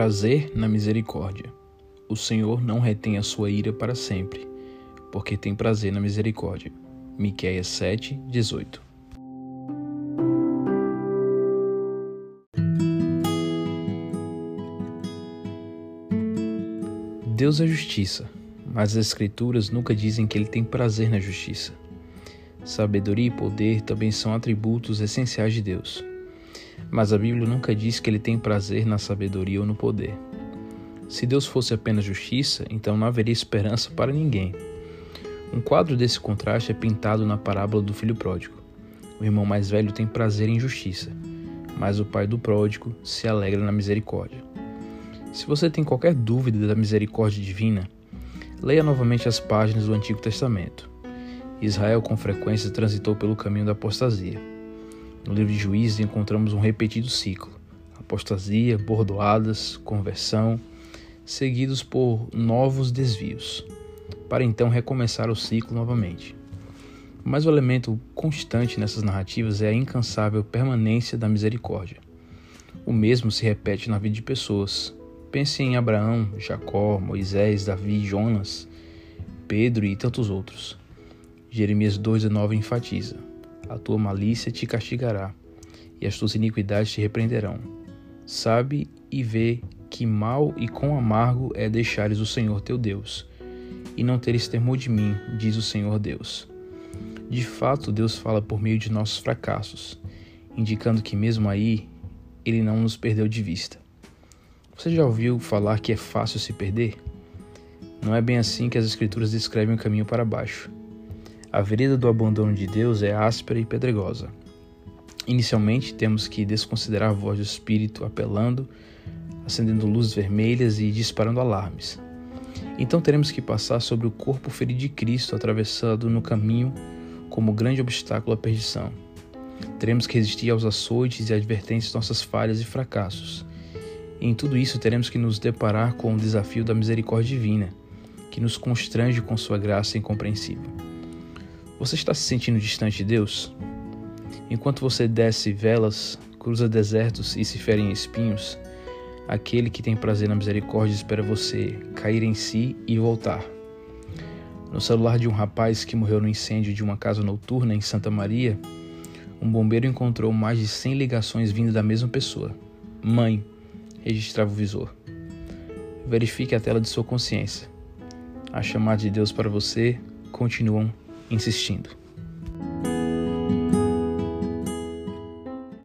prazer na misericórdia. O Senhor não retém a sua ira para sempre, porque tem prazer na misericórdia. Miqueias 7, 18. Deus é justiça, mas as Escrituras nunca dizem que ele tem prazer na justiça. Sabedoria e poder também são atributos essenciais de Deus. Mas a Bíblia nunca diz que ele tem prazer na sabedoria ou no poder. Se Deus fosse apenas justiça, então não haveria esperança para ninguém. Um quadro desse contraste é pintado na parábola do filho pródigo. O irmão mais velho tem prazer em justiça, mas o pai do pródigo se alegra na misericórdia. Se você tem qualquer dúvida da misericórdia divina, leia novamente as páginas do Antigo Testamento. Israel com frequência transitou pelo caminho da apostasia. No livro de Juízes encontramos um repetido ciclo: apostasia, bordoadas, conversão, seguidos por novos desvios, para então recomeçar o ciclo novamente. Mas o elemento constante nessas narrativas é a incansável permanência da misericórdia. O mesmo se repete na vida de pessoas. Pense em Abraão, Jacó, Moisés, Davi, Jonas, Pedro e tantos outros. Jeremias 2,19 enfatiza: a tua malícia te castigará, e as tuas iniquidades te repreenderão. Sabe e vê que mal e quão amargo é deixares o Senhor teu Deus, e não teres temor de mim, diz o Senhor Deus. De fato, Deus fala por meio de nossos fracassos, indicando que mesmo aí ele não nos perdeu de vista. Você já ouviu falar que é fácil se perder? Não é bem assim que as Escrituras descrevem o caminho para baixo. A vereda do abandono de Deus é áspera e pedregosa. Inicialmente, temos que desconsiderar a voz do Espírito apelando, acendendo luzes vermelhas e disparando alarmes. Então teremos que passar sobre o corpo ferido de Cristo atravessado no caminho como grande obstáculo à perdição. Teremos que resistir aos açoites e advertências de nossas falhas e fracassos. E em tudo isso teremos que nos deparar com o desafio da misericórdia divina, que nos constrange com sua graça incompreensível. Você está se sentindo distante de Deus? Enquanto você desce velas, cruza desertos e se fere em espinhos, aquele que tem prazer na misericórdia espera você cair em si e voltar. No celular de um rapaz que morreu no incêndio de uma casa noturna em Santa Maria, um bombeiro encontrou mais de 100 ligações vindo da mesma pessoa. Mãe, registrava o visor. Verifique a tela de sua consciência. As chamadas de Deus para você continuam insistindo.